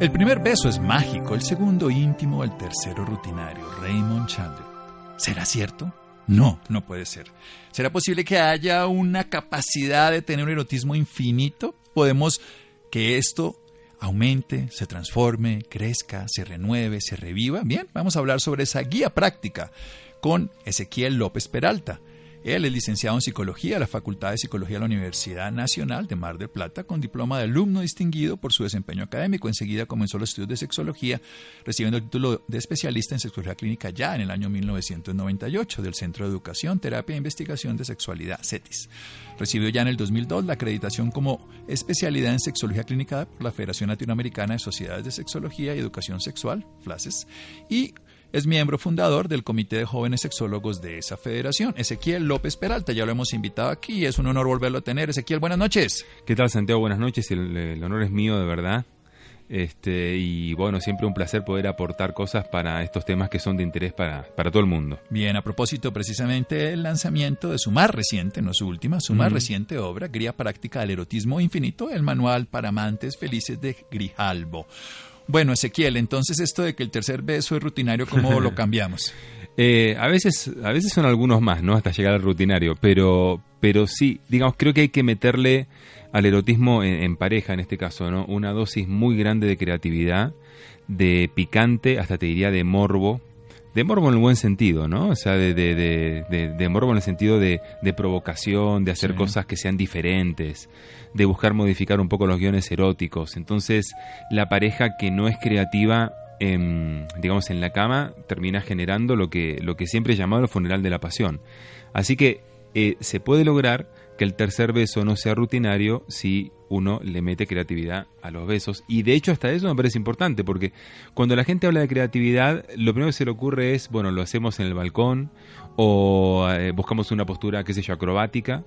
El primer beso es mágico, el segundo íntimo, el tercero rutinario. Raymond Chandler. ¿Será cierto? No, no puede ser. ¿Será posible que haya una capacidad de tener un erotismo infinito? ¿Podemos que esto aumente, se transforme, crezca, se renueve, se reviva? Bien, vamos a hablar sobre esa guía práctica con Ezequiel López Peralta. Él es licenciado en Psicología de la Facultad de Psicología de la Universidad Nacional de Mar del Plata, con diploma de alumno distinguido por su desempeño académico. Enseguida comenzó los estudios de sexología, recibiendo el título de especialista en sexología clínica ya en el año 1998 del Centro de Educación, Terapia e Investigación de Sexualidad, CETIS. Recibió ya en el 2002 la acreditación como especialidad en sexología clínica por la Federación Latinoamericana de Sociedades de Sexología y Educación Sexual, FLASES, y es miembro fundador del Comité de Jóvenes Sexólogos de esa federación. Ezequiel López Peralta, ya lo hemos invitado aquí y es un honor volverlo a tener. Ezequiel, buenas noches. ¿Qué tal, Santiago? Buenas noches. El, el honor es mío, de verdad. Este, y bueno, siempre un placer poder aportar cosas para estos temas que son de interés para, para todo el mundo. Bien, a propósito precisamente del lanzamiento de su más reciente, no su última, su más reciente obra, Guía Práctica del Erotismo Infinito, el manual para amantes felices de Grijalbo. Bueno, Ezequiel, entonces esto de que el tercer beso es rutinario, ¿cómo lo cambiamos? Eh, a veces, a veces son algunos más, ¿no? Hasta llegar al rutinario, pero, pero sí, digamos, creo que hay que meterle al erotismo en, pareja, en este caso, ¿no? Una dosis muy grande de creatividad, de picante, hasta te diría de morbo, de morbo en el buen sentido, ¿no? O sea, de, de, de, de morbo en el sentido de, provocación, de hacer cosas que sean diferentes, de buscar modificar un poco los guiones eróticos. Entonces, la pareja que no es creativa, digamos, en la cama, termina generando lo que, lo que siempre he llamado el funeral de la pasión. Así que eh, se puede lograr que el tercer beso no sea rutinario si uno le mete creatividad a los besos. Y de hecho hasta eso me parece importante, porque cuando la gente habla de creatividad, lo primero que se le ocurre es, bueno, lo hacemos en el balcón o eh, buscamos una postura, qué sé yo, acrobática,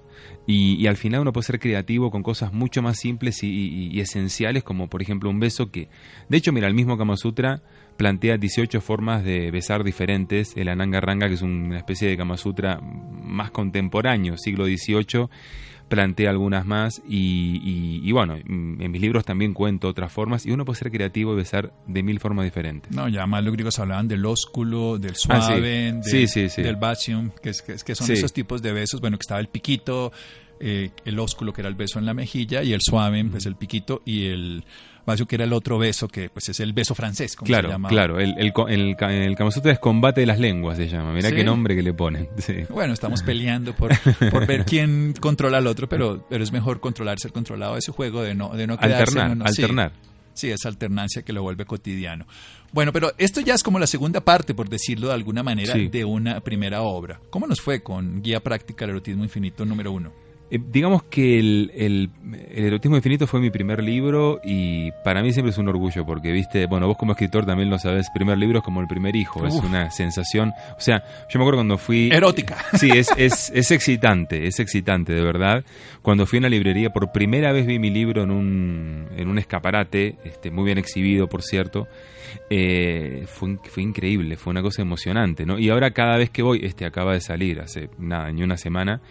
y, al final uno puede ser creativo con cosas mucho más simples y, esenciales, como por ejemplo un beso que, de hecho, mira, el mismo Kama Sutra plantea 18 formas de besar diferentes, el Ananga Ranga, que es una especie de Kama Sutra más contemporáneo, siglo XVIII, plantea algunas más y, bueno, en mis libros también cuento otras formas y uno puede ser creativo y besar de mil formas diferentes. No, ya más los griegos hablaban del ósculo, del ah, suave, del basium, que, es, que son esos tipos de besos, bueno, que estaba el piquito, eh, el ósculo que era el beso en la mejilla y el suave, pues el piquito y el que era el otro beso, que pues es el beso francés, como claro, se llama. Claro, el, el, el, el Kama es combate de las lenguas, se llama. Mira qué nombre que le ponen. Bueno, estamos peleando por, por ver quién controla al otro, pero, pero es mejor controlar, ser controlado ese juego de no, de no quedarse Alternar, alternar. Sí, esa alternancia que lo vuelve cotidiano. Bueno, pero esto ya es como la segunda parte, por decirlo de alguna manera, de una primera obra. ¿Cómo nos fue con Guía Práctica al Erotismo Infinito número uno? Eh, digamos que el, el, erotismo infinito fue mi primer libro y para mí siempre es un orgullo porque, viste, bueno, vos como escritor también lo sabes, primer libro es como el primer hijo, es una sensación, o sea, yo me acuerdo cuando fui... Erótica. Sí, es, es, es excitante, es excitante, de verdad. Cuando fui a una librería, por primera vez vi mi libro en un, en un escaparate, este, muy bien exhibido, por cierto, eh, fue, fue increíble, fue una cosa emocionante, ¿no? Y ahora cada vez que voy, este acaba de salir hace nada, ni una semana,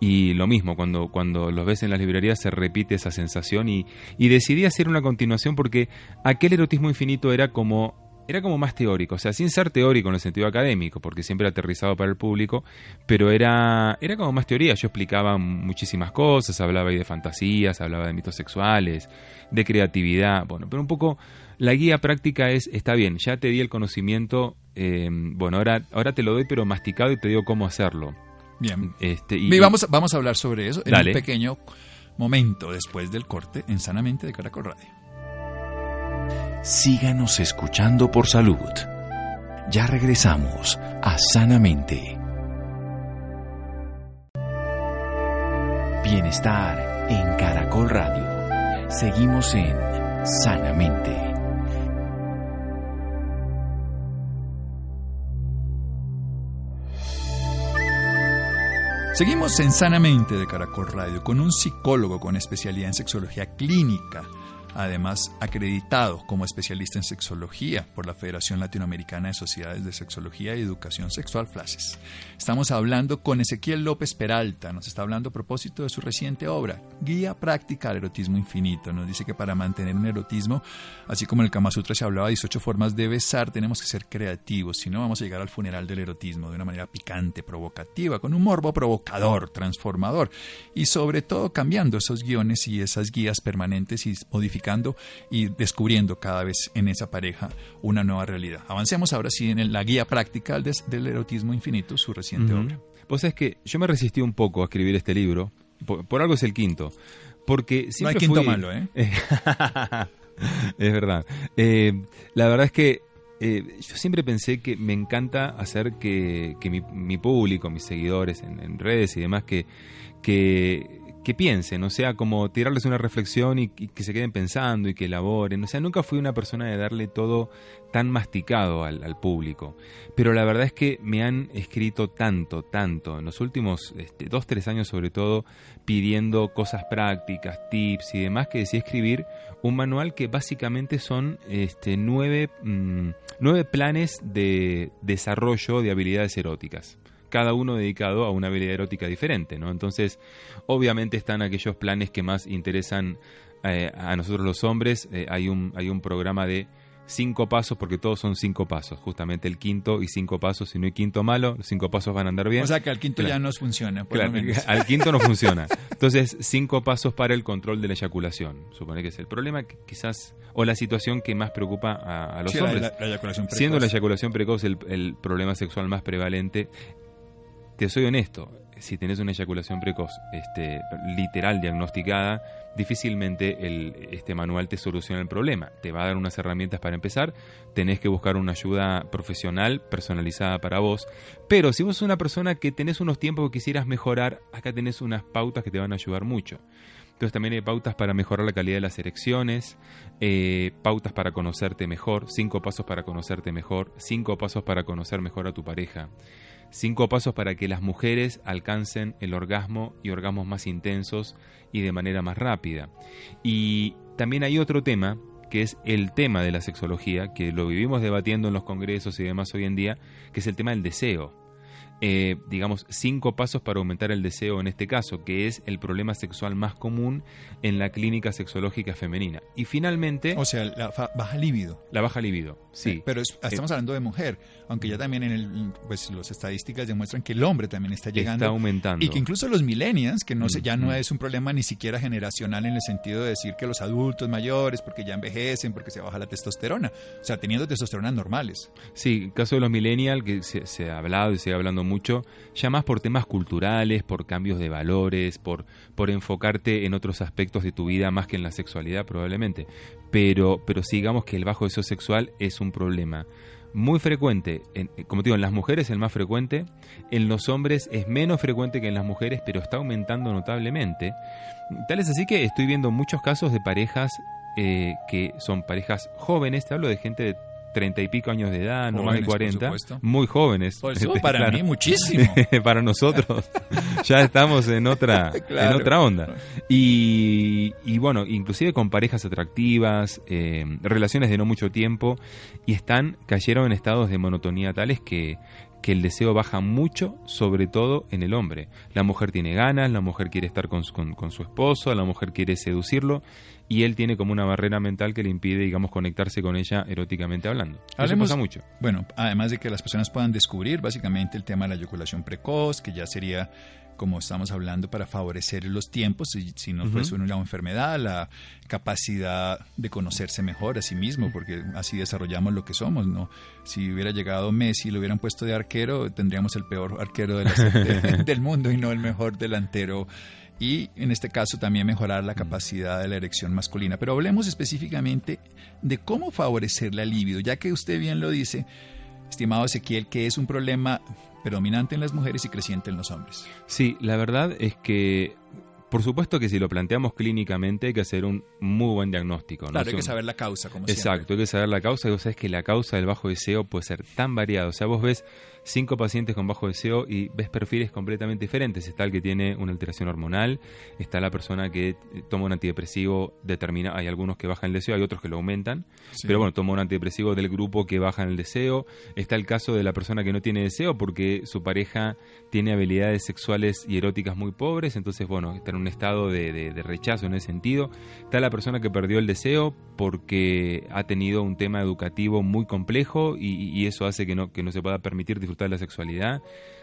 y lo mismo, cuando, cuando los ves en las librerías se repite esa sensación y, y decidí hacer una continuación porque aquel erotismo infinito era como era como más teórico, o sea, sin ser teórico en el sentido académico, porque siempre aterrizado para el público, pero era, era como más teoría. Yo explicaba muchísimas cosas, hablaba de fantasías, hablaba de mitos sexuales, de creatividad, bueno, pero un poco la guía práctica es, está bien, ya te di el conocimiento, eh, bueno, ahora, ahora te lo doy pero masticado y te digo cómo hacerlo. Bien. Este, y, vamos, vamos a hablar sobre eso en un pequeño momento después del corte en Sanamente de Caracol Radio. Síganos escuchando por salud. Ya regresamos a Sanamente. Bienestar en Caracol Radio. Seguimos en Sanamente. Seguimos en Sanamente de Caracol Radio con un psicólogo con especialidad en sexología clínica además acreditado como especialista en sexología por la Federación Latinoamericana de Sociedades de Sexología y Educación Sexual, FLASES. Estamos hablando con Ezequiel López Peralta, nos está hablando a propósito de su reciente obra, Guía Práctica al Erotismo Infinito. Nos dice que para mantener un erotismo, así como en el Kama Sutra se hablaba de 18 formas de besar, tenemos que ser creativos, si no vamos a llegar al funeral del erotismo de una manera picante, provocativa, con un morbo provocador, transformador y sobre todo cambiando esos guiones y esas guías permanentes y y descubriendo cada vez en esa pareja una nueva realidad. Avancemos ahora sí en la guía práctica del, erotismo infinito, su reciente obra. Pues es que yo me resistí un poco a escribir este libro, por, algo es el quinto, porque siempre No hay quinto malo, ¿eh? es verdad. Eh, la verdad es que eh, yo siempre pensé que me encanta hacer que, mi, público, mis seguidores en, en, redes y demás, que, que que piensen, o sea, como tirarles una reflexión y, que se queden pensando y que elaboren. O sea, nunca fui una persona de darle todo tan masticado al, público. Pero la verdad es que me han escrito tanto, tanto, en los últimos este, dos, tres años sobre todo, pidiendo cosas prácticas, tips y demás, que decía escribir un manual que básicamente son este, nueve, mm, nueve planes de desarrollo de habilidades eróticas cada uno dedicado a una habilidad erótica diferente, ¿no? Entonces, obviamente están aquellos planes que más interesan eh, a nosotros los hombres. Eh, hay, un, hay un programa de cinco pasos, porque todos son cinco pasos, justamente el quinto y cinco pasos, si no hay quinto malo, los cinco pasos van a andar bien. O sea que al quinto ya no funciona. Por claro, al quinto no funciona. Entonces, cinco pasos para el control de la eyaculación, supone que es el problema que quizás, o la situación que más preocupa a, los hombres. Siendo la eyaculación precoz el, el problema sexual más prevalente, te soy honesto, si tenés una eyaculación precoz este, literal diagnosticada, difícilmente el, este manual te soluciona el problema. Te va a dar unas herramientas para empezar, tenés que buscar una ayuda profesional personalizada para vos, pero si vos sos una persona que tenés unos tiempos que quisieras mejorar, acá tenés unas pautas que te van a ayudar mucho. Entonces también hay pautas para mejorar la calidad de las erecciones, eh, pautas para conocerte mejor, cinco pasos para conocerte mejor, cinco pasos para conocer mejor a tu pareja. Cinco pasos para que las mujeres alcancen el orgasmo y orgasmos más intensos y de manera más rápida. Y también hay otro tema que es el tema de la sexología, que lo vivimos debatiendo en los congresos y demás hoy en día, que es el tema del deseo. Eh, digamos, cinco pasos para aumentar el deseo en este caso, que es el problema sexual más común en la clínica sexológica femenina. Y finalmente... O sea, la baja libido. La baja libido, sí. pero estamos hablando de mujer, aunque ya también en el, pues las estadísticas demuestran que el hombre también está llegando. Está aumentando. Y que incluso los millennials, que no sé, ya no es un problema ni siquiera generacional en el sentido de decir que los adultos mayores, porque ya envejecen, porque se baja la testosterona, o sea, teniendo testosterona normales. Sí, el caso de los millennials, que se, se ha hablado y se sigue hablando mucho, ya más por temas culturales, por cambios de valores, por, por enfocarte en otros aspectos de tu vida más que en la sexualidad probablemente. Pero, pero sigamos que el bajo deseo sexual es un problema muy frecuente, en, como te digo, en las mujeres es el más frecuente, en los hombres es menos frecuente que en las mujeres, pero está aumentando notablemente. Tal es así que estoy viendo muchos casos de parejas eh, que son parejas jóvenes, te hablo de gente de treinta y pico años de edad, no más de cuarenta, muy jóvenes. para mí muchísimo. para nosotros ya estamos en otra, en otra onda. Y, y, bueno, inclusive con parejas atractivas, eh, relaciones de no mucho tiempo, y están, cayeron en estados de monotonía tales que que el deseo baja mucho, sobre todo en el hombre. La mujer tiene ganas, la mujer quiere estar con, con, su esposo, la mujer quiere seducirlo y él tiene como una barrera mental que le impide, digamos, conectarse con ella eróticamente hablando. Hablemos, Eso mucho. Bueno, además de que las personas puedan descubrir básicamente el tema de la eyaculación precoz, que ya sería como estamos hablando, para favorecer los tiempos, si, si no fuese una enfermedad, la capacidad de conocerse mejor a sí mismo, porque así desarrollamos lo que somos, ¿no? Si hubiera llegado Messi y lo hubieran puesto de arquero, tendríamos el peor arquero del mundo y no el mejor delantero y en este caso también mejorar la capacidad de la erección masculina. Pero hablemos específicamente de cómo favorecer la libido, ya que usted bien lo dice, estimado Ezequiel, que es un problema predominante en las mujeres y creciente en los hombres. Sí, la verdad es que por supuesto que si lo planteamos clínicamente hay que hacer un muy buen diagnóstico. Claro, hay que saber la causa, como Exacto, hay que saber la causa. Y vos sabés que la causa del bajo deseo puede ser tan variada. O sea, vos ves cinco pacientes con bajo deseo y ves perfiles completamente diferentes. Está el que tiene una alteración hormonal, está la persona que toma un antidepresivo determina, hay algunos que bajan el deseo, hay otros que lo aumentan, pero bueno, toma un antidepresivo del grupo que bajan el deseo. Está el caso de la persona que no tiene deseo porque su pareja tiene habilidades sexuales y eróticas muy pobres, entonces bueno, está en un estado de, rechazo en ese sentido. Está la persona que perdió el deseo porque ha tenido un tema educativo muy complejo y, y eso hace que no, que no se pueda permitir disfrutar de la sexualidad.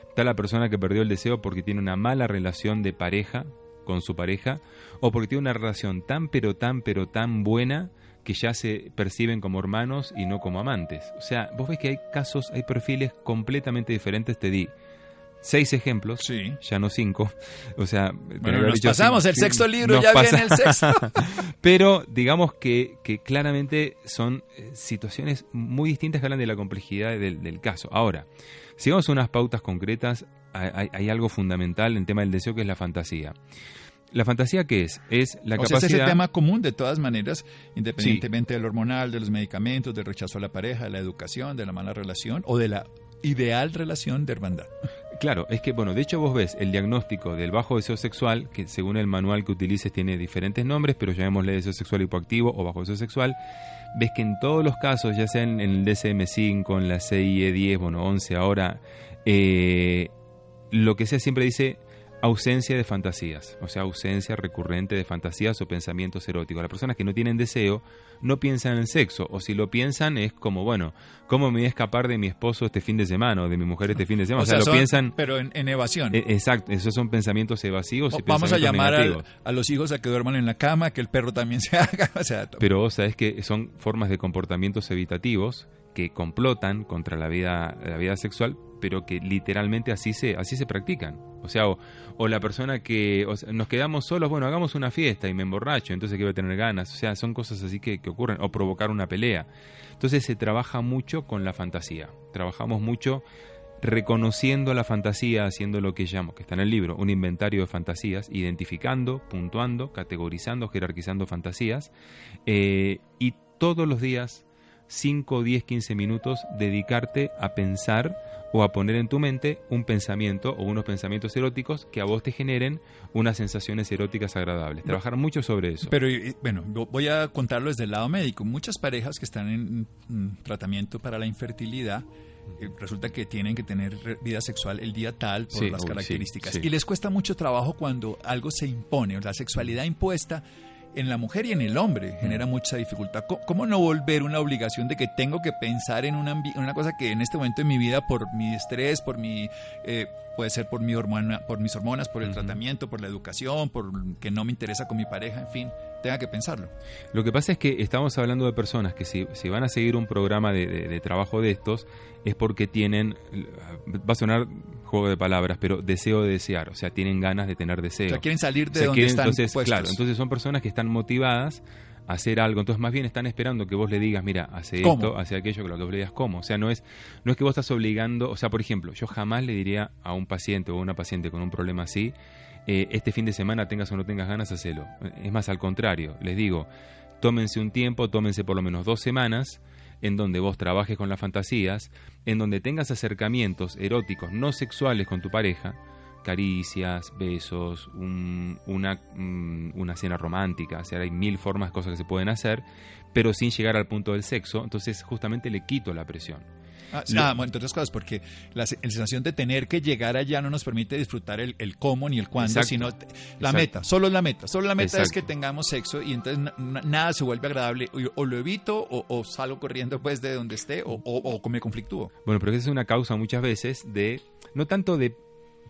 Está la persona que perdió el deseo porque tiene una mala relación de pareja con su pareja o porque tiene una relación tan pero tan pero tan buena que ya se perciben como hermanos y no como amantes. O sea, vos ves que hay casos, hay perfiles completamente diferentes, te di seis ejemplos, sí. ya no cinco. O sea, bueno, nos pasamos el sexto libro, ya viene el sexto. Pero digamos que, que, claramente son eh, situaciones muy distintas que hablan de la complejidad del, del caso. Ahora, si vamos a unas pautas concretas, hay, algo fundamental en el tema del deseo que es la fantasía. ¿La fantasía qué es? Es la capacidad... Sea, es ese tema común de todas maneras, independientemente del hormonal, de los medicamentos, del rechazo a la pareja, de la educación, de la mala relación o de la ideal relación de hermandad. Claro, es que, bueno, de hecho vos ves el diagnóstico del bajo deseo sexual, que según el manual que utilices tiene diferentes nombres, pero llamémosle deseo sexual hipoactivo o bajo deseo sexual, ves que en todos los casos, ya sea en, el DSM-5, en la CIE-10, bueno, 11 ahora, eh, lo que sea siempre dice ausencia de fantasías, o sea, ausencia recurrente de fantasías o pensamientos eróticos. Las personas que no tienen deseo no piensan en sexo, o si lo piensan es como, bueno, ¿cómo me voy a escapar de mi esposo este fin de semana o de mi mujer este fin de semana? O, sea, lo piensan... Pero en, evasión. E, exacto, esos son pensamientos evasivos. y vamos a llamar a los hijos a que duerman en la cama, que el perro también se haga. O sea, pero vos sabés que son formas de comportamientos evitativos que complotan contra la vida, la vida sexual, pero que literalmente así se, así se practican. O sea, o, la persona que nos quedamos solos, bueno, hagamos una fiesta y me emborracho, entonces que voy a tener ganas. O sea, son cosas así que, que ocurren, o provocar una pelea. Entonces se trabaja mucho con la fantasía. Trabajamos mucho reconociendo la fantasía, haciendo lo que llamo, que está en el libro, un inventario de fantasías, identificando, puntuando, categorizando, jerarquizando fantasías, eh, y todos los días 5, 10, 15 minutos dedicarte a pensar o a poner en tu mente un pensamiento o unos pensamientos eróticos que a vos te generen unas sensaciones eróticas agradables. Trabajar mucho sobre eso. Pero bueno, voy a contarlo desde el lado médico. Muchas parejas que están en tratamiento para la infertilidad eh, resulta que tienen que tener vida sexual el día tal por las características. Y les cuesta mucho trabajo cuando algo se impone, la sexualidad impuesta en la mujer y en el hombre genera mucha dificultad. ¿Cómo no volver una obligación de que tengo que pensar en una, una cosa que en este momento de mi vida, por mi estrés, por mi, eh, puede ser por, mi hormona, por mis hormonas, por el tratamiento, por la educación, por que no me interesa con mi pareja, en fin, tenga que pensarlo? Lo que pasa es que estamos hablando de personas que si, si van a seguir un programa de, de trabajo de estos, es porque tienen, va a sonar juego de palabras, pero deseo de desear, o sea, tienen ganas de tener deseo. O sea, quieren salir de donde están entonces, Claro, entonces son personas que están motivadas a hacer algo, entonces más bien están esperando que vos le digas, mira, hace esto, hace aquello, que lo que vos le digas cómo, o sea, no es no es que vos estás obligando, o sea, por ejemplo, yo jamás le diría a un paciente o a una paciente con un problema así, eh, este fin de semana tengas o no tengas ganas, hacelo. Es más, al contrario, les digo, tómense un tiempo, tómense por lo menos dos semanas, en donde vos trabajes con las fantasías, en donde tengas acercamientos eróticos no sexuales con tu pareja, caricias, besos, una, mm, una cena romántica, o sea, hay mil formas, cosas que se pueden hacer, pero sin llegar al punto del sexo, entonces justamente le quito la presión. Ah, nada, entre otras cosas, porque la, sensación de tener que llegar allá no nos permite disfrutar el, cómo ni el cuándo, sino la meta, solo la meta. Solo la meta es que tengamos sexo y entonces nada se vuelve agradable. O, lo evito o, salgo corriendo pues de donde esté o, o, me conflictúo. Bueno, pero esa es una causa muchas veces de, no tanto de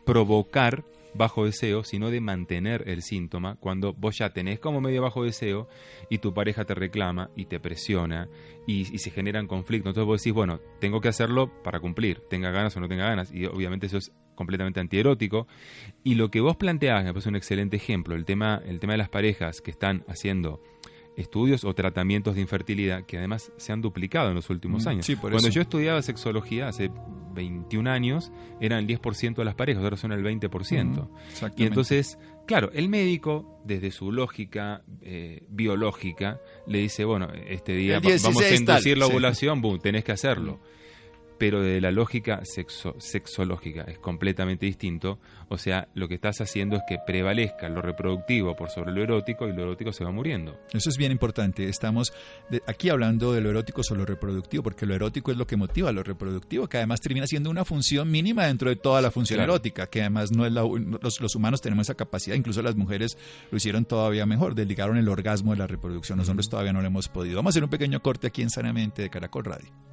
provocar bajo deseo, sino de mantener el síntoma cuando vos ya tenés como medio bajo deseo y tu pareja te reclama y te presiona y, se generan conflictos. Entonces vos decís, bueno, tengo que hacerlo para cumplir, tenga ganas o no tenga ganas. Y obviamente eso es completamente antierótico. Y lo que vos planteás, me parece un excelente ejemplo, el tema, el tema de las parejas que están haciendo estudios o tratamientos de infertilidad que además se han duplicado en los últimos mm, años. Cuando yo estudiaba sexología hace 21 años, eran el 10% de las parejas, ahora son el 20%. y entonces, claro, el médico, desde su lógica eh, biológica, le dice, bueno, este día vamos a inducir la ovulación, tenés que hacerlo. Pero de la lógica sexo, sexológica es completamente distinto. O sea, lo que estás haciendo es que prevalezca lo reproductivo por sobre lo erótico y lo erótico se va muriendo. Eso es bien importante. Estamos aquí hablando de lo erótico sobre lo reproductivo, porque lo erótico es lo que motiva lo reproductivo, que además termina siendo una función mínima dentro de toda la función erótica, que además no es la, los, los, humanos tenemos esa capacidad, incluso las mujeres lo hicieron todavía mejor, desligaron el orgasmo de la reproducción. Los hombres todavía no lo hemos podido. Vamos a hacer un pequeño corte aquí en Sanamente de Caracol Radio.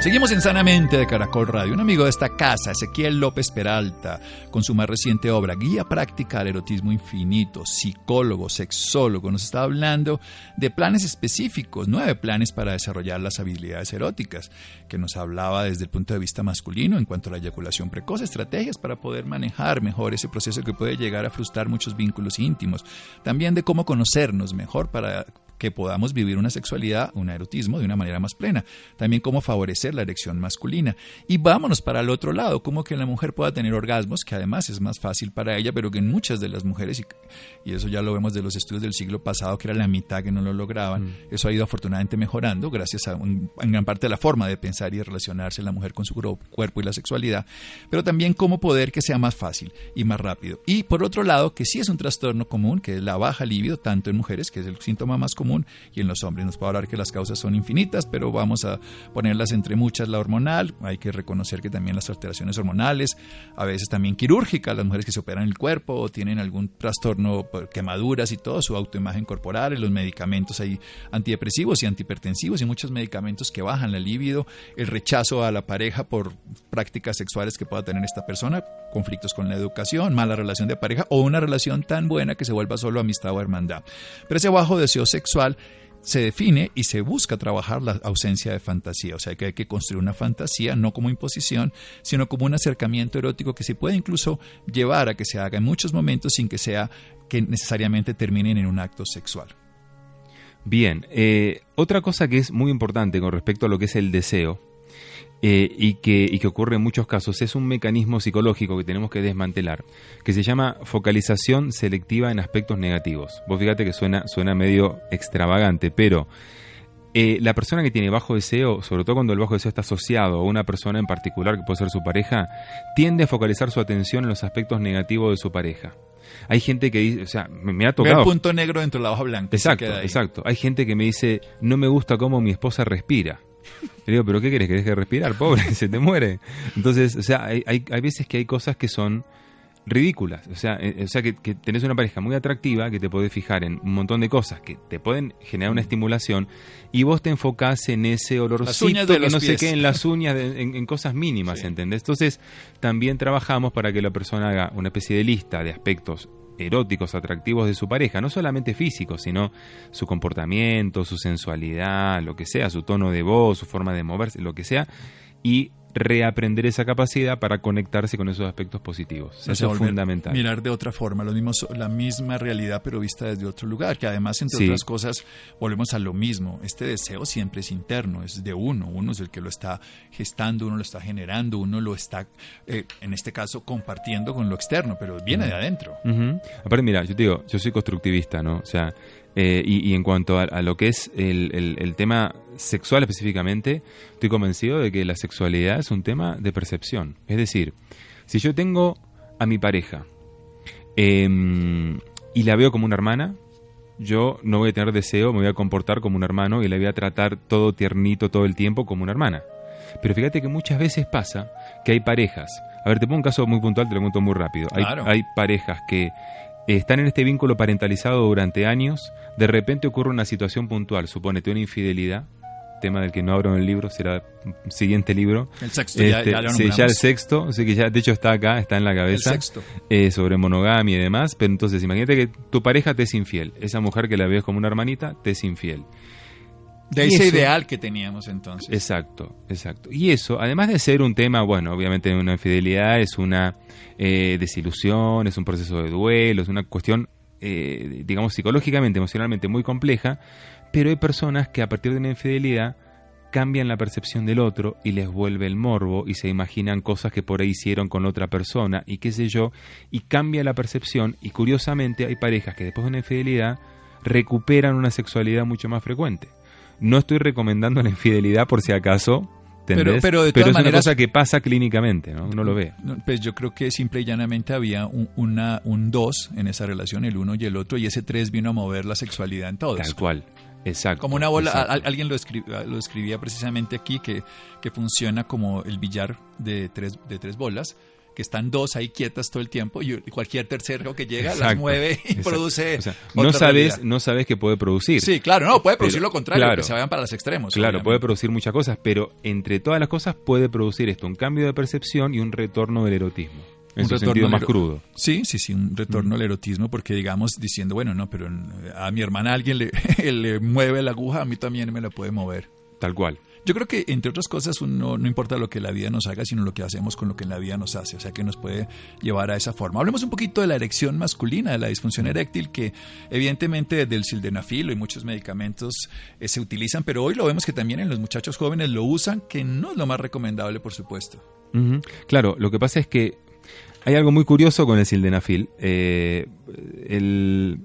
Seguimos en Sanamente de Caracol Radio. Un amigo de esta casa, Ezequiel López Peralta, con su más reciente obra, Guía Práctica al Erotismo Infinito, psicólogo, sexólogo, nos está hablando de planes específicos, nueve planes para desarrollar las habilidades eróticas, que nos hablaba desde el punto de vista masculino en cuanto a la eyaculación precoz, estrategias para poder manejar mejor ese proceso que puede llegar a frustrar muchos vínculos íntimos. También de cómo conocernos mejor para que podamos vivir una sexualidad, un erotismo de una manera más plena. También cómo favorecer la erección masculina. Y vámonos para el otro lado, cómo que la mujer pueda tener orgasmos, que además es más fácil para ella, pero que en muchas de las mujeres, y, eso ya lo vemos de los estudios del siglo pasado, que era la mitad que no lo lograban, mm. eso ha ido afortunadamente mejorando gracias a en gran parte de la forma de pensar y de relacionarse la mujer con su cuerpo y la sexualidad, pero también cómo poder que sea más fácil y más rápido. Y por otro lado, que sí es un trastorno común, que es la baja libido, tanto en mujeres, que es el síntoma más común, y en los hombres. Nos puede hablar que las causas son infinitas, pero vamos a ponerlas entre muchas la hormonal. Hay que reconocer que también las alteraciones hormonales, a veces también quirúrgicas, las mujeres que se operan el cuerpo o tienen algún trastorno, quemaduras y todo, su autoimagen corporal, los medicamentos hay antidepresivos y antihipertensivos y muchos medicamentos que bajan la libido, el rechazo a la pareja por prácticas sexuales que pueda tener esta persona, conflictos con la educación, mala relación de pareja o una relación tan buena que se vuelva solo amistad o hermandad. Pero ese bajo deseo sexual se define y se busca trabajar la ausencia de fantasía. O sea que hay que construir una fantasía no como imposición, sino como un acercamiento erótico que se puede incluso llevar a que se haga en muchos momentos sin que sea que necesariamente terminen en un acto sexual. Bien, eh, otra cosa que es muy importante con respecto a lo que es el deseo, eh, y, que, y, que, ocurre en muchos casos es un mecanismo psicológico que tenemos que desmantelar, que se llama focalización selectiva en aspectos negativos. Vos fíjate que suena, suena medio extravagante, pero eh, la persona que tiene bajo deseo, sobre todo cuando el bajo deseo está asociado a una persona en particular, que puede ser su pareja, tiende a focalizar su atención en los aspectos negativos de su pareja. Hay gente que dice, o sea, me, ha tocado. el punto negro dentro de la hoja blanca. Exacto, exacto. Hay gente que me dice, no me gusta cómo mi esposa respira. Le digo, ¿pero qué quieres? ¿Que deje de respirar? Pobre, se te muere. Entonces, o sea, hay, hay, veces que hay cosas que son ridículas. O sea, eh, o sea que, tenés una pareja muy atractiva que te puede fijar en un montón de cosas que te pueden generar una estimulación y vos te enfocás en ese olorcito que no sé qué, en las uñas, en, cosas mínimas, ¿entendés? Entonces, también trabajamos para que la persona haga una especie de lista de aspectos eróticos, atractivos de su pareja, no solamente físicos, sino su comportamiento, su sensualidad, lo que sea, su tono de voz, su forma de moverse, lo que sea, y reaprender esa capacidad para conectarse con esos aspectos positivos. Eso es fundamental. Mirar de otra forma, lo mismo, la misma realidad pero vista desde otro lugar, que además, entre otras cosas, volvemos a lo mismo. Este deseo siempre es interno, es de uno, uno es el que lo está gestando, uno lo está generando, uno lo está, eh, en este caso, compartiendo con lo externo, pero viene de adentro. Aparte, mira, yo te digo, yo soy constructivista, ¿no? O sea, eh, y, en cuanto a, lo que es el, tema sexual específicamente, estoy convencido de que la sexualidad es un tema de percepción. Es decir, si yo tengo a mi pareja em, y la veo como una hermana, yo no voy a tener deseo, me voy a comportar como un hermano y la voy a tratar todo tiernito todo el tiempo como una hermana. Pero fíjate que muchas veces pasa que hay parejas. A ver, te pongo un caso muy puntual, te lo cuento muy rápido. Hay, hay parejas que están en este vínculo parentalizado durante años, de repente ocurre una situación puntual, supónete una infidelidad, tema del que no abro en el libro, será el siguiente libro. El sexto, ya, este, sí, ya el sexto, así que ya, de hecho está acá, está en la cabeza. El sexto. Eh, sobre monogamia y demás, pero entonces imagínate que tu pareja te es infiel, esa mujer que la ves como una hermanita te es infiel. De ese ideal que teníamos entonces. Exacto, exacto. Y eso, además de ser un tema, bueno, obviamente una infidelidad es una eh, desilusión, es un proceso de duelo, es una cuestión eh, digamos, psicológicamente, emocionalmente muy compleja, pero hay personas que a partir de una infidelidad cambian la percepción del otro y les vuelve el morbo y se imaginan cosas que por ahí hicieron con otra persona y qué sé yo, y cambia la percepción y curiosamente hay parejas que después de una infidelidad recuperan una sexualidad mucho más frecuente. No estoy recomendando la infidelidad por si acaso, pero, pero, de todas es una cosa que pasa clínicamente, ¿no? Uno lo ve. Pues yo creo que simple y llanamente había un, una, un dos en esa relación, el uno y el otro, y ese tres vino a mover la sexualidad en todos. Tal cual. Exacto. Como una bola, alguien lo, lo escribía precisamente aquí, que, que funciona como el billar de tres, de tres bolas que están dos ahí quietas todo el tiempo y cualquier tercero que llega las mueve y produce. no sabes, no sabes qué puede producir. Sí, claro, no, puede producir lo contrario, que se vayan para los extremos. Claro, puede producir muchas cosas, pero entre todas las cosas puede producir esto, un cambio de percepción y un retorno del erotismo. En un su sentido más crudo. Sí, sí, sí, un retorno al erotismo, porque digamos diciendo, bueno, no, pero a mi hermana alguien le, le mueve la aguja, a mí también me la puede mover. Tal cual. Yo creo que, entre otras cosas, uno, no importa lo que la vida nos haga, sino lo que hacemos con lo que la vida nos hace. O sea, que nos puede llevar a esa forma. Hablemos un poquito de la erección masculina, de la disfunción eréctil, que evidentemente desde el sildenafil y muchos medicamentos eh, se utilizan, pero hoy lo vemos que también en los muchachos jóvenes lo usan, que no es lo más recomendable, por supuesto. Claro, lo que pasa es que hay algo muy curioso con el sildenafil. Eh,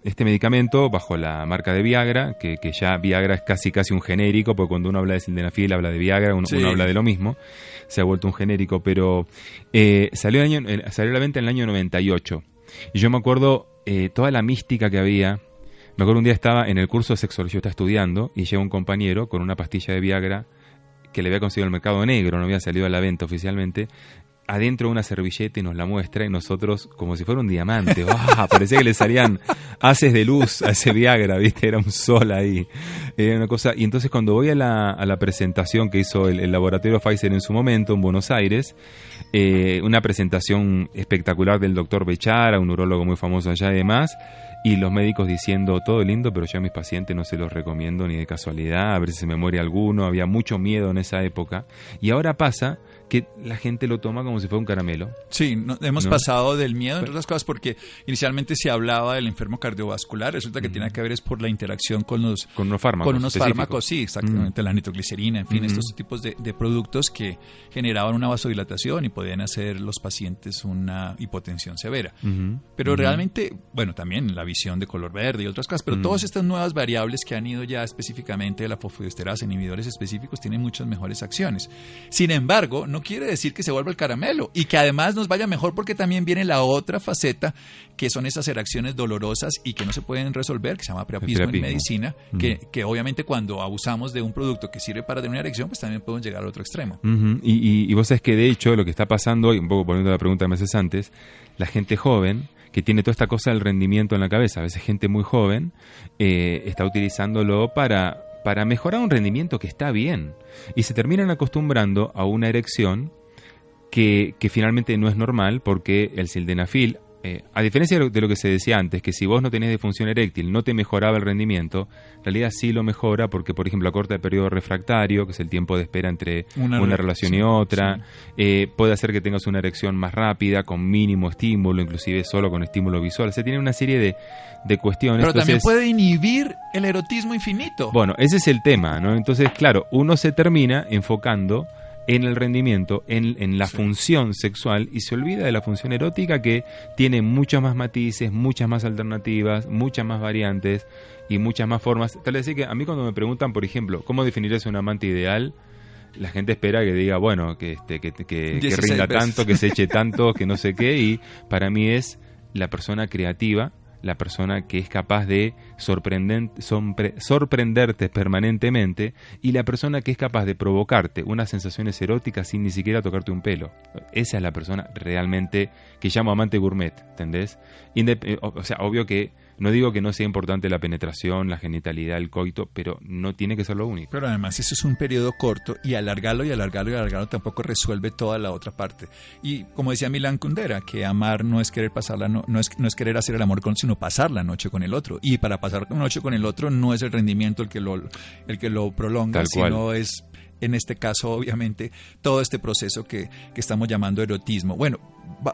este medicamento, bajo la marca de Viagra, que, ya Viagra es casi casi un genérico, porque cuando uno habla de sildenafil habla de Viagra, uno, habla de lo mismo, se ha vuelto un genérico, pero eh, salió, año, salió a la venta en el año 98. Y yo me acuerdo eh, toda la mística que había. Me acuerdo un día estaba en el curso de sexología, yo estaba estudiando, y llega un compañero con una pastilla de Viagra que le había conseguido el mercado negro, no había salido a la venta oficialmente, adentro de una servilleta y nos la muestra y nosotros como si fuera un diamante, ¡ah! parecía que le salían haces de luz a ese Viagra, ¿viste? Era un sol ahí. Una cosa. Y entonces cuando voy a la, a la presentación que hizo el, laboratorio Pfizer en su momento en Buenos Aires, eh, una presentación espectacular del doctor Bechara, un urólogo muy famoso allá y demás, y los médicos diciendo todo lindo, pero yo a mis pacientes no se los recomiendo ni de casualidad, a ver si se me muere alguno, había mucho miedo en esa época. Y ahora pasa que la gente lo toma como si fuera un caramelo. Sí, hemos pasado del miedo, entre otras cosas, porque inicialmente se hablaba del enfermo cardiovascular, resulta que tiene que ver es por la interacción con los, con unos fármacos. Con unos fármacos, sí, exactamente, la nitroglicerina, en fin, estos tipos de, productos que generaban una vasodilatación y podían hacer los pacientes una hipotensión severa. Pero realmente, bueno, también la visión de color verde y otras cosas, pero todas estas nuevas variables que han ido ya específicamente de la fosfodiesterasa, inhibidores específicos, tienen muchas mejores acciones. Sin embargo, no quiere decir que se vuelva el caramelo y que además nos vaya mejor porque también viene la otra faceta que son esas reacciones dolorosas y que no se pueden resolver, que se llama priapismo, en medicina, que, que, obviamente cuando abusamos de un producto que sirve para tener una erección, pues también podemos llegar al otro extremo. y, y, vos sabés que de hecho lo que está pasando hoy, un poco poniendo la pregunta meses antes, la gente joven que tiene toda esta cosa del rendimiento en la cabeza, a veces gente muy joven, eh, está utilizándolo para para mejorar un rendimiento que está bien. Y se terminan acostumbrando a una erección que, que finalmente no es normal porque el sildenafil, eh, a diferencia de lo, que se decía antes, que si vos no tenés función eréctil no te mejoraba el rendimiento, en realidad sí lo mejora porque, por ejemplo, acorta el periodo refractario, que es el tiempo de espera entre una, relación y otra, eh, puede hacer que tengas una erección más rápida, con mínimo estímulo, inclusive solo con estímulo visual. Se tiene una serie de, de cuestiones. Pero también puede inhibir el erotismo infinito. Bueno, ese es el tema, ¿no? Entonces, claro, uno se termina enfocando en el rendimiento, en, la función sexual y se olvida de la función erótica que tiene muchos más matices, muchas más alternativas, muchas más variantes y muchas más formas. Tal vez que a mí cuando me preguntan, por ejemplo, ¿cómo definirías un amante ideal? La gente espera que diga, bueno, que, este, que, que, que rinda tanto, que se eche tanto, que no sé qué, y para mí es la persona creativa la persona que es capaz de sorprenderte permanentemente y la persona que es capaz de provocarte unas sensaciones eróticas sin ni siquiera tocarte un pelo. Esa es la persona realmente que llamo amante gourmet, ¿entendés? Eh, o sea, obvio que no digo que no sea importante la penetración, la genitalidad, el coito, pero no tiene que ser lo único. Pero además eso es un periodo corto y alargarlo y alargarlo y alargarlo tampoco resuelve toda la otra parte. Y como decía Milan Kundera, que amar no es querer pasar no, no, es, no es querer hacer el amor con, sino pasar la noche con el otro. Y para pasar la noche con el otro no es el rendimiento el que lo, el que lo prolonga, sino es en este caso, obviamente, todo este proceso que, que estamos llamando erotismo. Bueno,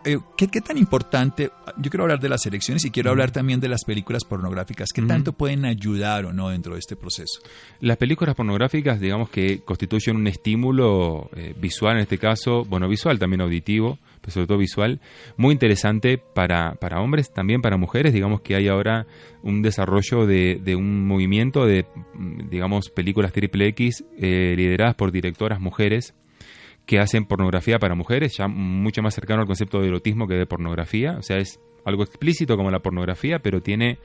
eh, ¿qué, tan importante? Yo quiero hablar de las elecciones y quiero hablar también de las películas pornográficas. ¿Qué tanto pueden ayudar o no dentro de este proceso? Las películas pornográficas, digamos que constituyen un estímulo eh, visual en este caso, bueno, visual también auditivo, sobre todo visual, muy interesante para, para hombres, también para mujeres. Digamos que hay ahora un desarrollo de, de un movimiento de, digamos, películas triple X eh, lideradas por directoras mujeres que hacen pornografía para mujeres, ya mucho más cercano al concepto de erotismo que de pornografía. O sea, es algo explícito como la pornografía, pero tiene,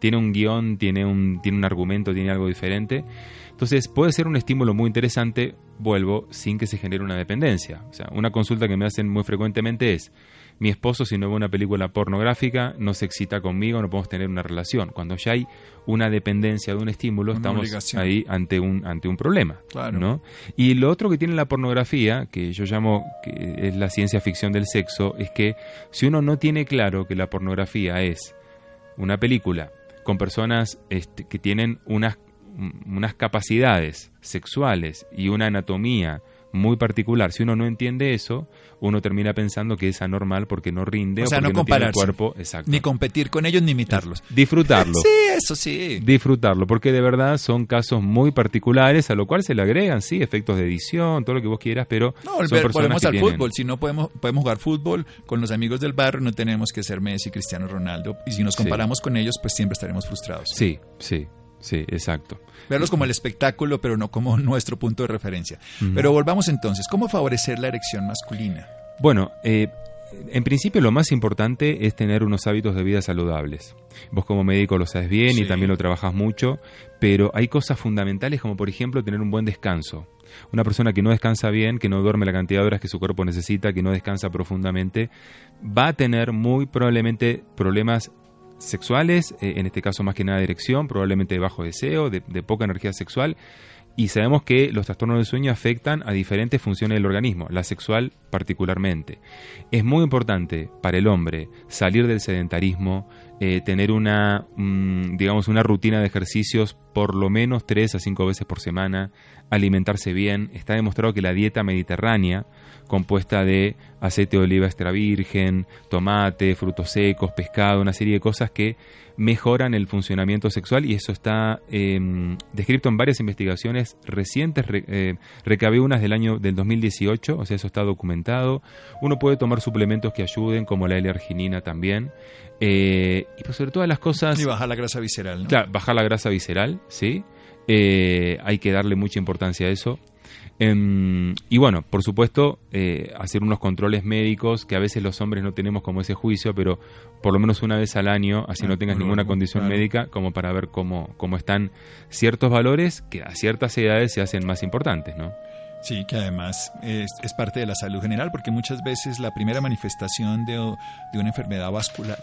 tiene un guion, tiene un, tiene un argumento, tiene algo diferente. Entonces puede ser un estímulo muy interesante, vuelvo, sin que se genere una dependencia. O sea, una consulta que me hacen muy frecuentemente es, mi esposo si no ve una película pornográfica no se excita conmigo, no podemos tener una relación. Cuando ya hay una dependencia de un estímulo, estamos ahí ante un, ante un problema. ¿no? Y lo otro que tiene la pornografía, que yo llamo que es la ciencia ficción del sexo, es que si uno no tiene claro que la pornografía es una película con personas este, que tienen unas, unas capacidades sexuales y una anatomía muy particular. Si uno no entiende eso, uno termina pensando que es anormal porque no rinde o, sea, no, tiene el cuerpo. Exacto. Ni competir con ellos ni imitarlos. Disfrutarlo. sí, eso sí. Disfrutarlo, porque de verdad son casos muy particulares, a lo cual se le agregan, sí, efectos de edición, todo lo que vos quieras, pero. No, volvemos al fútbol. Si no podemos, podemos jugar fútbol con los amigos del barrio, no tenemos que ser Messi, Cristiano Ronaldo. Y si nos comparamos con ellos, pues siempre estaremos frustrados. Sí, sí. Sí, exacto. Verlos como el espectáculo, pero no como nuestro punto de referencia. Pero volvamos entonces, ¿cómo favorecer la erección masculina? Bueno, eh, en principio lo más importante es tener unos hábitos de vida saludables. Vos como médico lo sabes bien y también lo trabajas mucho, pero hay cosas fundamentales como por ejemplo tener un buen descanso. Una persona que no descansa bien, que no duerme la cantidad de horas que su cuerpo necesita, que no descansa profundamente, va a tener muy probablemente problemas sexuales, eh, en este caso más que nada de erección, probablemente de bajo deseo, de, poca energía sexual. Y sabemos que los trastornos del sueño afectan a diferentes funciones del organismo, la sexual particularmente. Es muy importante para el hombre salir del sedentarismo, eh, tener una, mm, digamos, una rutina de ejercicios por lo menos tres a cinco veces por semana, alimentarse bien. Está demostrado que la dieta mediterránea, compuesta de aceite de oliva extra virgen, tomate, frutos secos, pescado, una serie de cosas que mejoran el funcionamiento sexual y eso está em, descrito en varias investigaciones recientes, eh, recabé unas del año del 2018, o sea, eso está documentado. Uno puede tomar suplementos que ayuden, como la L-arginina también. Eh, y pues sobre todas las cosas... Y bajar la grasa visceral, ¿no? Claro, bajar la grasa visceral, sí. Eh, hay que darle mucha importancia a eso. Em, y bueno, por supuesto, eh, hacer unos controles médicos que a veces los hombres no tenemos como ese juicio, pero por lo menos una vez al año, así no ah, tengas ninguna condición médica, como para ver cómo, cómo están ciertos valores que a ciertas edades se hacen más importantes, ¿no? Sí, que además es, parte de la salud general, porque muchas veces la primera manifestación de, de una enfermedad vascular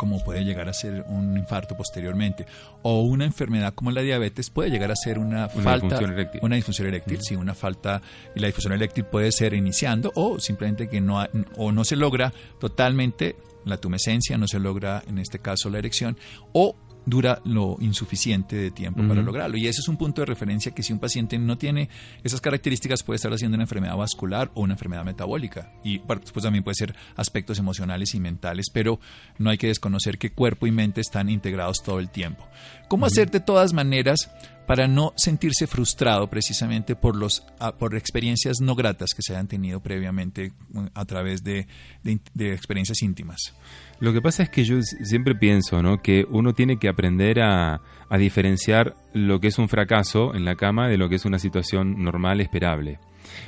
como puede llegar a ser un infarto posteriormente. O una enfermedad como la diabetes puede llegar a ser una, falta, disfunción eréctil. una disfunción eréctil, sí, una falta, y la disfunción eréctil puede ser iniciando o simplemente que no, o no se logra totalmente la tumescencia, no se logra en este caso la erección, o dura lo insuficiente de tiempo para lograrlo. Y ese es un punto de referencia que si un paciente no tiene esas características puede estar haciendo una enfermedad vascular o una enfermedad metabólica. Y después también puede ser aspectos emocionales y mentales, pero no hay que desconocer que cuerpo y mente están integrados todo el tiempo. ¿Cómo hacer de todas maneras para no sentirse frustrado precisamente por, los, por experiencias no gratas que se hayan tenido previamente mm, a través de, de, experiencias íntimas. Lo que pasa es que yo siempre pienso ¿no? que uno tiene que aprender a, a diferenciar lo que es un fracaso en la cama de lo que es una situación normal, esperable.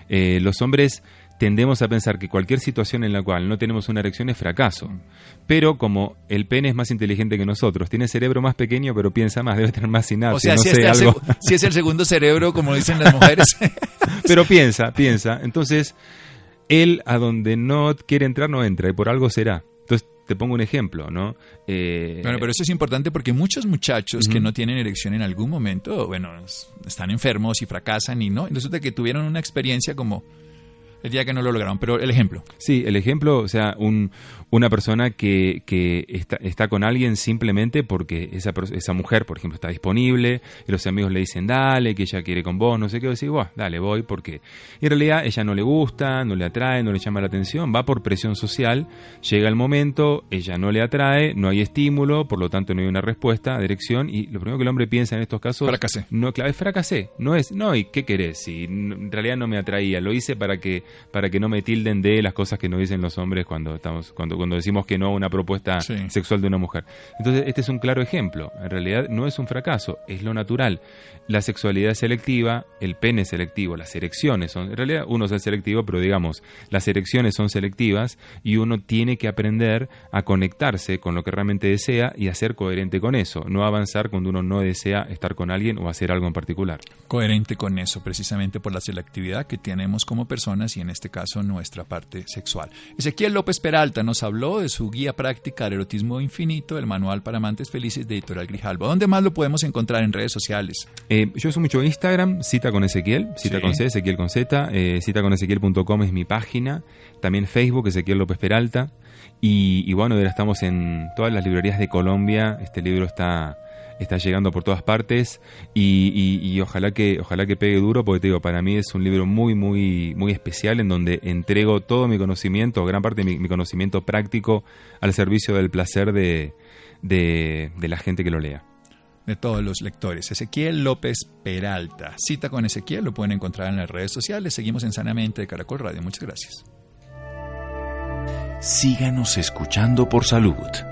Eh, los hombres tendemos a pensar que cualquier situación en la cual no tenemos una erección es fracaso. Pero como el pene es más inteligente que nosotros, tiene cerebro más pequeño pero piensa más, debe tener más sinapsis. O sea, si, es si es el segundo cerebro, como dicen las mujeres. pero piensa, piensa. Entonces, él a donde no quiere entrar no entra y por algo será. Entonces, te pongo un ejemplo, ¿no? Eh, bueno, pero eso es importante porque muchos muchachos que no tienen erección en algún momento, bueno, están enfermos y fracasan y no, resulta que tuvieron una experiencia como el día que no lo lograron. Pero el ejemplo. Sí, el ejemplo, o sea, un, una persona que, que está, está, con alguien simplemente porque esa, esa mujer, por ejemplo, está disponible y los amigos le dicen, dale, que ella quiere con vos, no sé qué, decir, bueno, dale, voy, porque en realidad ella no le gusta, no le atrae, no le llama la atención, va por presión social, llega el momento, ella no le atrae, no hay estímulo, por lo tanto no hay una respuesta, dirección, y lo primero que el hombre piensa en estos casos... Fracasé. No, claro, es fracasé, no es, no, ¿y qué querés? Si en realidad no me atraía, lo hice para que para que no me tilden de las cosas que nos dicen los hombres cuando estamos cuando cuando decimos que no a una propuesta sexual de una mujer. Entonces, este es un claro ejemplo. En realidad no es un fracaso, es lo natural. La sexualidad selectiva, el pene selectivo, las erecciones son en realidad uno es el selectivo, pero digamos, las erecciones son selectivas y uno tiene que aprender a conectarse con lo que realmente desea y a ser coherente con eso, no avanzar cuando uno no desea estar con alguien o hacer algo en particular. Coherente con eso, precisamente por la selectividad que tenemos como personas y en este caso nuestra parte sexual. Ezequiel López Peralta nos habló de su guía práctica al erotismo infinito, el manual para amantes felices de Editorial Grijalbo. ¿Dónde más lo podemos encontrar en redes sociales? Eh, yo uso mucho Instagram, cita con Ezequiel, cita con C, Ezequiel con Z, eh, citaconezequiel.com es mi página, también Facebook, Ezequiel López Peralta, y, y bueno, ahora estamos en todas las librerías de Colombia, este libro está está llegando por todas partes y, ojalá que ojalá que pegue duro porque te digo para mí es un libro muy muy muy especial en donde entrego todo mi conocimiento gran parte de mi, conocimiento práctico al servicio del placer de, de, la gente que lo lea de todos los lectores. Ezequiel López Peralta. Cita con Ezequiel, lo pueden encontrar en las redes sociales. Seguimos en Sanamente de Caracol Radio. Muchas gracias. Síganos escuchando por salud.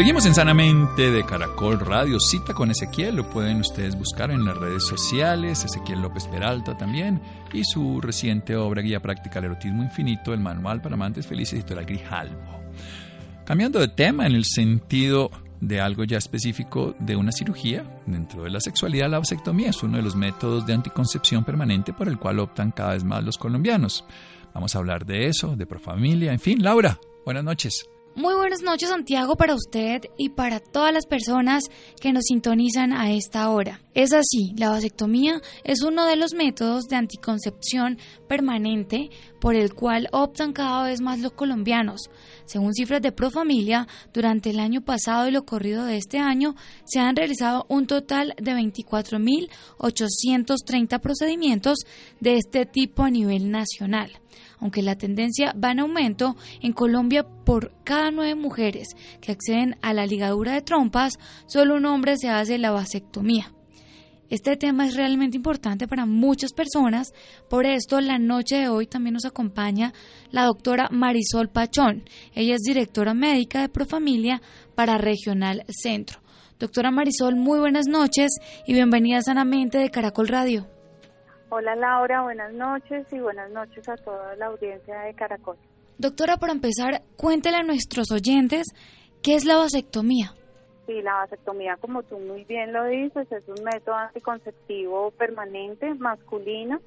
Seguimos en Sanamente de Caracol Radio. Cita con Ezequiel, lo pueden ustedes buscar en las redes sociales. Ezequiel López Peralta también. Y su reciente obra Guía Práctica al Erotismo Infinito, el Manual para Amantes Felices, editorial Grijalbo. Cambiando de tema en el sentido de algo ya específico de una cirugía dentro de la sexualidad, la vasectomía es uno de los métodos de anticoncepción permanente por el cual optan cada vez más los colombianos. Vamos a hablar de eso, de profamilia, en fin, Laura, buenas noches. Muy buenas noches Santiago para usted y para todas las personas que nos sintonizan a esta hora. Es así, la vasectomía es uno de los métodos de anticoncepción permanente por el cual optan cada vez más los colombianos. Según cifras de Profamilia, durante el año pasado y lo corrido de este año se han realizado un total de 24.830 procedimientos de este tipo a nivel nacional aunque la tendencia va en aumento, en Colombia por cada nueve mujeres que acceden a la ligadura de trompas, solo un hombre se hace la vasectomía. Este tema es realmente importante para muchas personas, por esto la noche de hoy también nos acompaña la doctora Marisol Pachón. Ella es directora médica de Profamilia para Regional Centro. Doctora Marisol, muy buenas noches y bienvenida sanamente de Caracol Radio. Hola Laura, buenas noches y buenas noches a toda la audiencia de Caracol. Doctora, para empezar, cuéntele a nuestros oyentes qué es la vasectomía. Sí, la vasectomía, como tú muy bien lo dices, es un método anticonceptivo permanente masculino.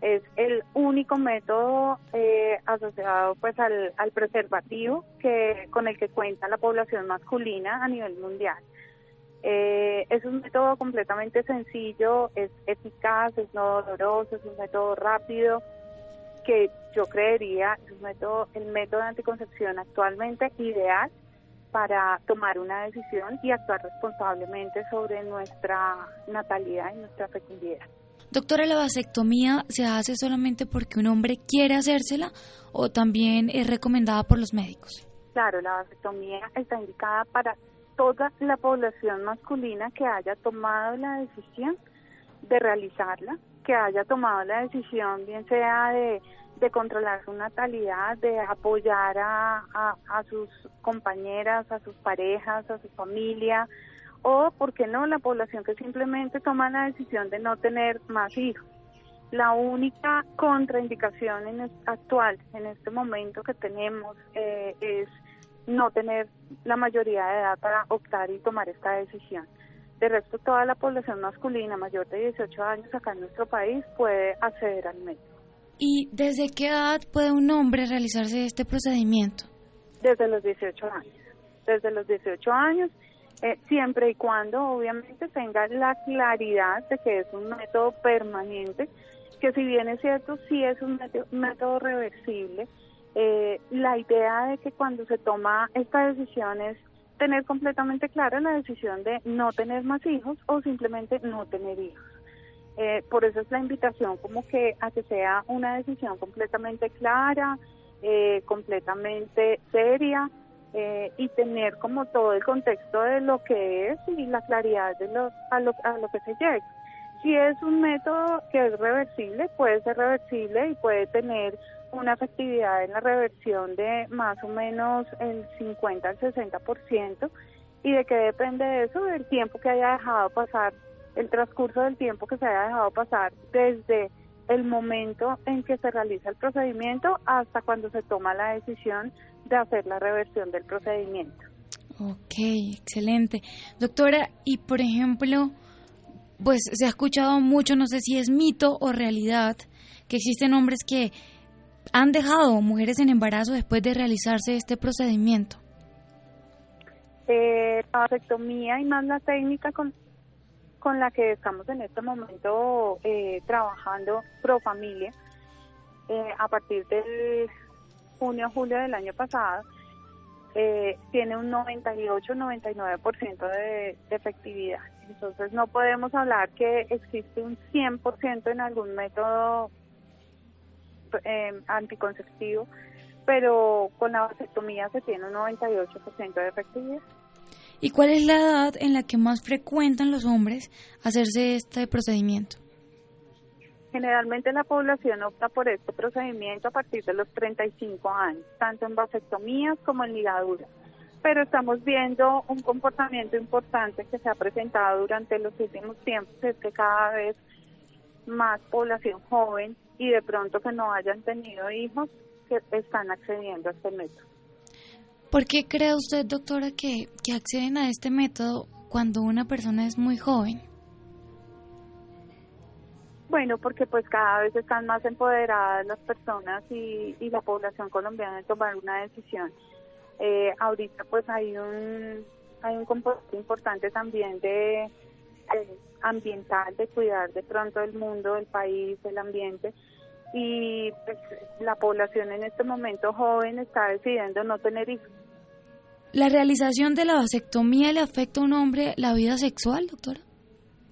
Es el único método eh, asociado pues al, al preservativo que con el que cuenta la población masculina a nivel mundial. Eh, es un método completamente sencillo, es eficaz, es no doloroso, es un método rápido que yo creería es un método, el método de anticoncepción actualmente ideal para tomar una decisión y actuar responsablemente sobre nuestra natalidad y nuestra fecundidad. Doctora, ¿la vasectomía se hace solamente porque un hombre quiere hacérsela o también es recomendada por los médicos? Claro, la vasectomía está indicada para toda la población masculina que haya tomado la decisión de realizarla, que haya tomado la decisión, bien sea de, controlar su natalidad, de apoyar a, a, sus compañeras, a sus parejas, a su familia, o, ¿por qué no?, la población que simplemente toma la decisión de no tener más hijos. La única contraindicación en actual, en este momento que tenemos, eh, es no tener la mayoría de edad para optar y tomar esta decisión. De resto, toda la población masculina mayor de 18 años acá en nuestro país puede acceder al método. ¿Y desde qué edad puede un hombre realizarse este procedimiento? Desde los 18 años. Desde los 18 años, eh, siempre y cuando obviamente tenga la claridad de que es un método permanente, que si bien es cierto, sí es un método, reversible, eh, la idea de que cuando se toma esta decisión es tener completamente clara la decisión de no tener más hijos o simplemente no tener hijos. Eh, por eso es la invitación como que a que sea una decisión completamente clara, eh, completamente seria eh, y tener como todo el contexto de lo que es y la claridad de lo, a, lo, a lo que se llega. Si es un método que es reversible, puede ser reversible y puede tener una efectividad en la reversión de más o menos el 50 al 60%. ¿Y de qué depende de eso? Del tiempo que haya dejado pasar el transcurso del tiempo que se haya dejado pasar desde el momento en que se realiza el procedimiento hasta cuando se toma la decisión de hacer la reversión del procedimiento. Ok, excelente. Doctora, y por ejemplo, pues se ha escuchado mucho, no sé si es mito o realidad, que existen hombres que han dejado mujeres en embarazo después de realizarse este procedimiento. Eh, la y más la técnica con, con la que estamos en este momento eh, trabajando pro familia eh, a partir del junio julio del año pasado eh, tiene un 98-99% de, de efectividad. Entonces no podemos hablar que existe un 100% en algún método anticonceptivo, pero con la vasectomía se tiene un 98% de efectividad. ¿Y cuál es la edad en la que más frecuentan los hombres hacerse este procedimiento? Generalmente la población opta por este procedimiento a partir de los 35 años, tanto en vasectomías como en ligaduras. Pero estamos viendo un comportamiento importante que se ha presentado durante los últimos tiempos, es que cada vez más población joven y de pronto que no hayan tenido hijos que están accediendo a este método. ¿Por qué cree usted, doctora, que, acceden a este método cuando una persona es muy joven? Bueno, porque pues cada vez están más empoderadas las personas y, la población colombiana en tomar una decisión. Eh, ahorita pues hay un hay un componente importante también de, ambiental, de cuidar de pronto el mundo, el país, el ambiente y pues la población en este momento joven está decidiendo no tener hijos. ¿La realización de la vasectomía le afecta a un hombre la vida sexual, doctora?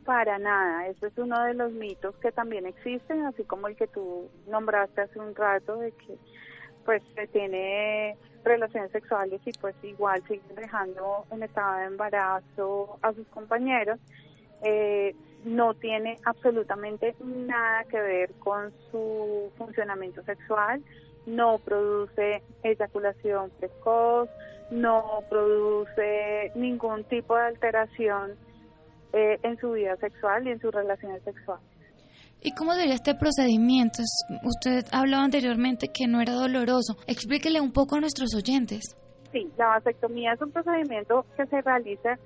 Para nada, eso es uno de los mitos que también existen, así como el que tú nombraste hace un rato de que pues se tiene relaciones sexuales y pues igual sigue dejando en estado de embarazo a sus compañeros. Eh, no tiene absolutamente nada que ver con su funcionamiento sexual, no produce eyaculación precoz, no produce ningún tipo de alteración eh, en su vida sexual y en sus relaciones sexuales. ¿Y cómo sería este procedimiento? Usted hablaba anteriormente que no era doloroso. Explíquele un poco a nuestros oyentes. Sí, la vasectomía es un procedimiento que se realiza,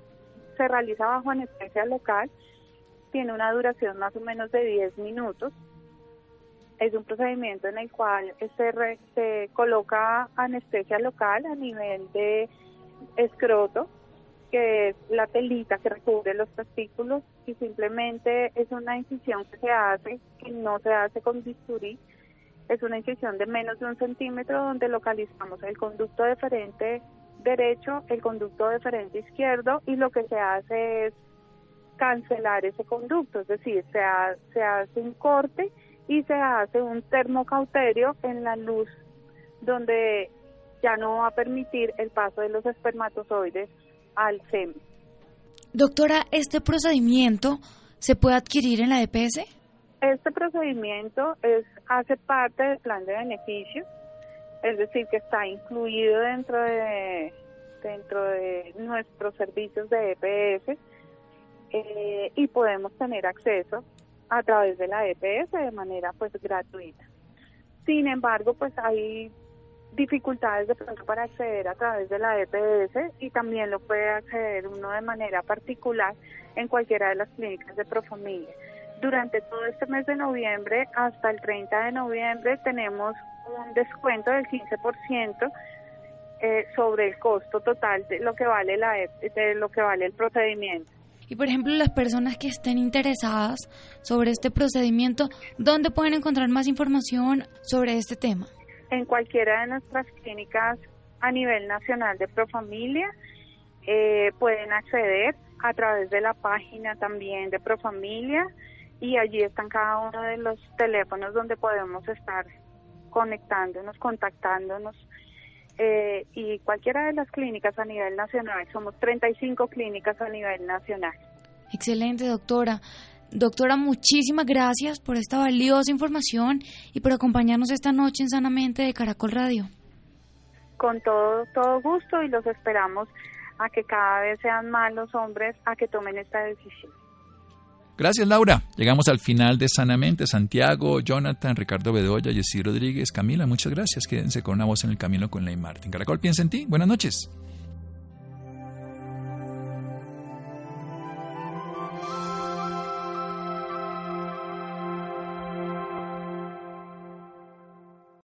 se realiza bajo anestesia local. Tiene una duración más o menos de 10 minutos es un procedimiento en el cual se, se coloca anestesia local a nivel de escroto, que es la telita que recubre los testículos y simplemente es una incisión que se hace, que no se hace con bisturí, es una incisión de menos de un centímetro donde localizamos el conducto deferente derecho, el conducto deferente izquierdo y lo que se hace es cancelar ese conducto, es decir, se, se hace un corte y se hace un termocauterio en la luz donde ya no va a permitir el paso de los espermatozoides al semen. Doctora, ¿este procedimiento se puede adquirir en la EPS? Este procedimiento es hace parte del plan de beneficio, es decir, que está incluido dentro de dentro de nuestros servicios de EPS eh, y podemos tener acceso a través de la EPS de manera pues gratuita. Sin embargo, pues hay dificultades de pronto para acceder a través de la EPS y también lo puede acceder uno de manera particular en cualquiera de las clínicas de Profamilia. Durante todo este mes de noviembre hasta el 30 de noviembre tenemos un descuento del 15% eh, sobre el costo total de lo que vale la e de lo que vale el procedimiento. Y por ejemplo, las personas que estén interesadas sobre este procedimiento, ¿dónde pueden encontrar más información sobre este tema? En cualquiera de nuestras clínicas a nivel nacional de Profamilia eh, pueden acceder a través de la página también de Profamilia y allí están cada uno de los teléfonos donde podemos estar conectándonos, contactándonos eh, y cualquiera de las clínicas a nivel nacional. Somos 35 clínicas a nivel nacional. Excelente, doctora. Doctora, muchísimas gracias por esta valiosa información y por acompañarnos esta noche en Sanamente de Caracol Radio. Con todo, todo gusto y los esperamos a que cada vez sean más los hombres a que tomen esta decisión. Gracias, Laura. Llegamos al final de Sanamente. Santiago, Jonathan, Ricardo Bedoya, Jessy Rodríguez, Camila, muchas gracias. Quédense con una voz en el camino con Ley Martin. Caracol piensa en ti. Buenas noches.